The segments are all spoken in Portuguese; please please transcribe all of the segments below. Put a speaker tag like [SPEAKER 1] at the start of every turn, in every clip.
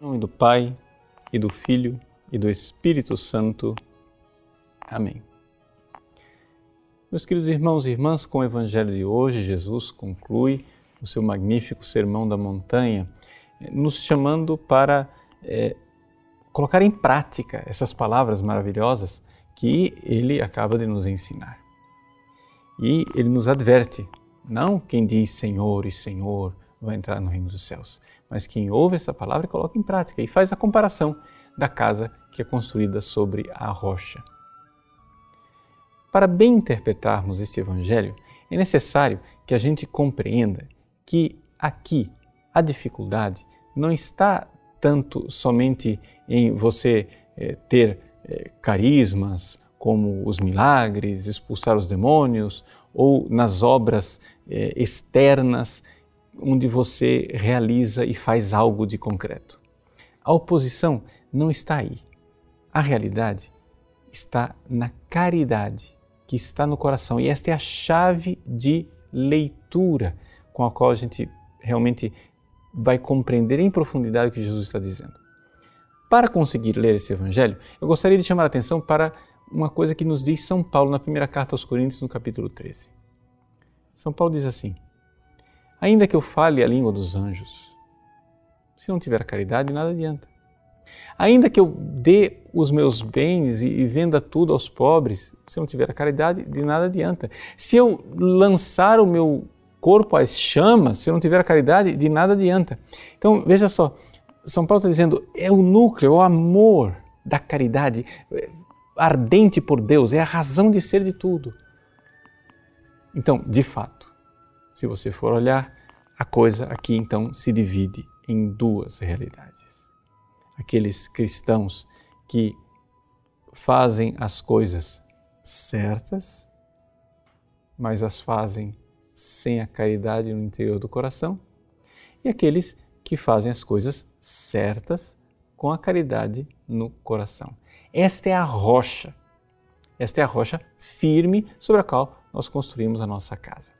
[SPEAKER 1] Em nome do Pai, e do Filho, e do Espírito Santo. Amém. Meus queridos irmãos e irmãs, com o Evangelho de hoje, Jesus conclui o seu magnífico Sermão da Montanha, nos chamando para é, colocar em prática essas palavras maravilhosas que ele acaba de nos ensinar. E ele nos adverte: não quem diz Senhor e Senhor vai entrar no reino dos céus, mas quem ouve essa palavra coloca em prática e faz a comparação da casa que é construída sobre a rocha. Para bem interpretarmos este evangelho, é necessário que a gente compreenda que aqui a dificuldade não está tanto somente em você é, ter é, carismas como os milagres, expulsar os demônios, ou nas obras é, externas onde você realiza e faz algo de concreto. A oposição não está aí. A realidade está na caridade que está no coração. E esta é a chave de leitura com a qual a gente realmente vai compreender em profundidade o que Jesus está dizendo. Para conseguir ler esse evangelho, eu gostaria de chamar a atenção para uma coisa que nos diz São Paulo na primeira carta aos Coríntios, no capítulo 13. São Paulo diz assim: Ainda que eu fale a língua dos anjos, se não tiver caridade, nada adianta. Ainda que eu dê os meus bens e venda tudo aos pobres, se não tiver a caridade, de nada adianta. Se eu lançar o meu corpo às chamas, se eu não tiver a caridade, de nada adianta. Então, veja só, São Paulo está dizendo, é o núcleo, é o amor da caridade, é ardente por Deus, é a razão de ser de tudo. Então, de fato, se você for olhar, a coisa aqui então se divide em duas realidades. Aqueles cristãos que fazem as coisas certas, mas as fazem sem a caridade no interior do coração, e aqueles que fazem as coisas certas com a caridade no coração. Esta é a rocha, esta é a rocha firme sobre a qual nós construímos a nossa casa.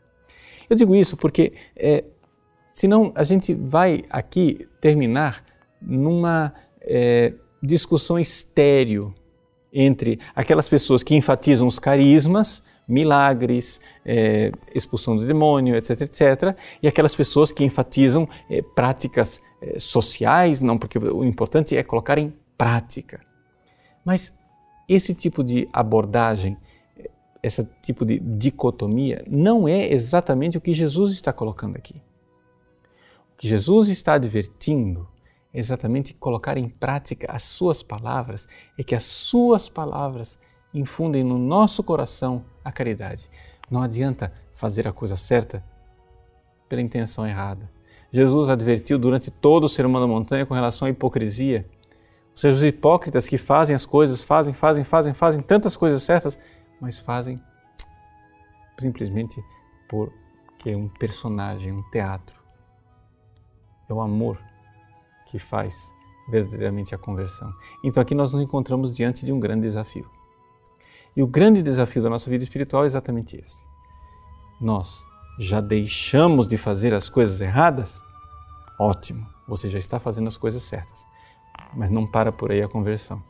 [SPEAKER 1] Eu digo isso porque, é, senão a gente vai aqui terminar numa é, discussão estéreo entre aquelas pessoas que enfatizam os carismas, milagres, é, expulsão do demônio, etc, etc, e aquelas pessoas que enfatizam é, práticas é, sociais, não, porque o importante é colocar em prática. Mas esse tipo de abordagem esse tipo de dicotomia não é exatamente o que Jesus está colocando aqui. O que Jesus está advertindo é exatamente colocar em prática as suas palavras, é que as suas palavras infundem no nosso coração a caridade. Não adianta fazer a coisa certa pela intenção errada. Jesus advertiu durante todo o Sermão da Montanha com relação à hipocrisia. Ou seja, os hipócritas que fazem as coisas, fazem, fazem, fazem, fazem tantas coisas certas, mas fazem simplesmente porque é um personagem, um teatro. É o amor que faz verdadeiramente a conversão. Então aqui nós nos encontramos diante de um grande desafio. E o grande desafio da nossa vida espiritual é exatamente esse. Nós já deixamos de fazer as coisas erradas? Ótimo, você já está fazendo as coisas certas. Mas não para por aí a conversão.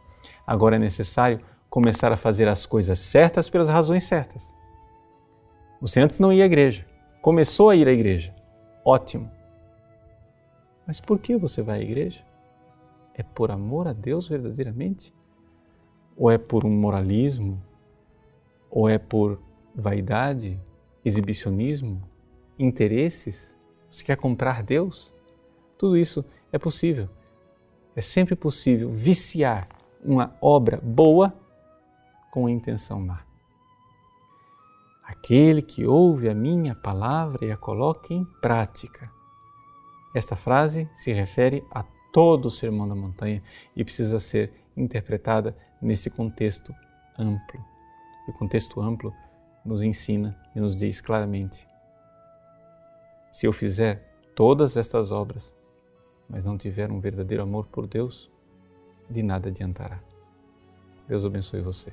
[SPEAKER 1] Agora é necessário começar a fazer as coisas certas pelas razões certas. Você antes não ia à igreja, começou a ir à igreja. Ótimo. Mas por que você vai à igreja? É por amor a Deus verdadeiramente? Ou é por um moralismo? Ou é por vaidade, exibicionismo, interesses? Você quer comprar Deus? Tudo isso é possível. É sempre possível viciar uma obra boa com a intenção má. Aquele que ouve a minha palavra e a coloca em prática. Esta frase se refere a todo o Sermão da Montanha e precisa ser interpretada nesse contexto amplo. E o contexto amplo nos ensina e nos diz claramente: se eu fizer todas estas obras, mas não tiver um verdadeiro amor por Deus, de nada adiantará. Deus abençoe você.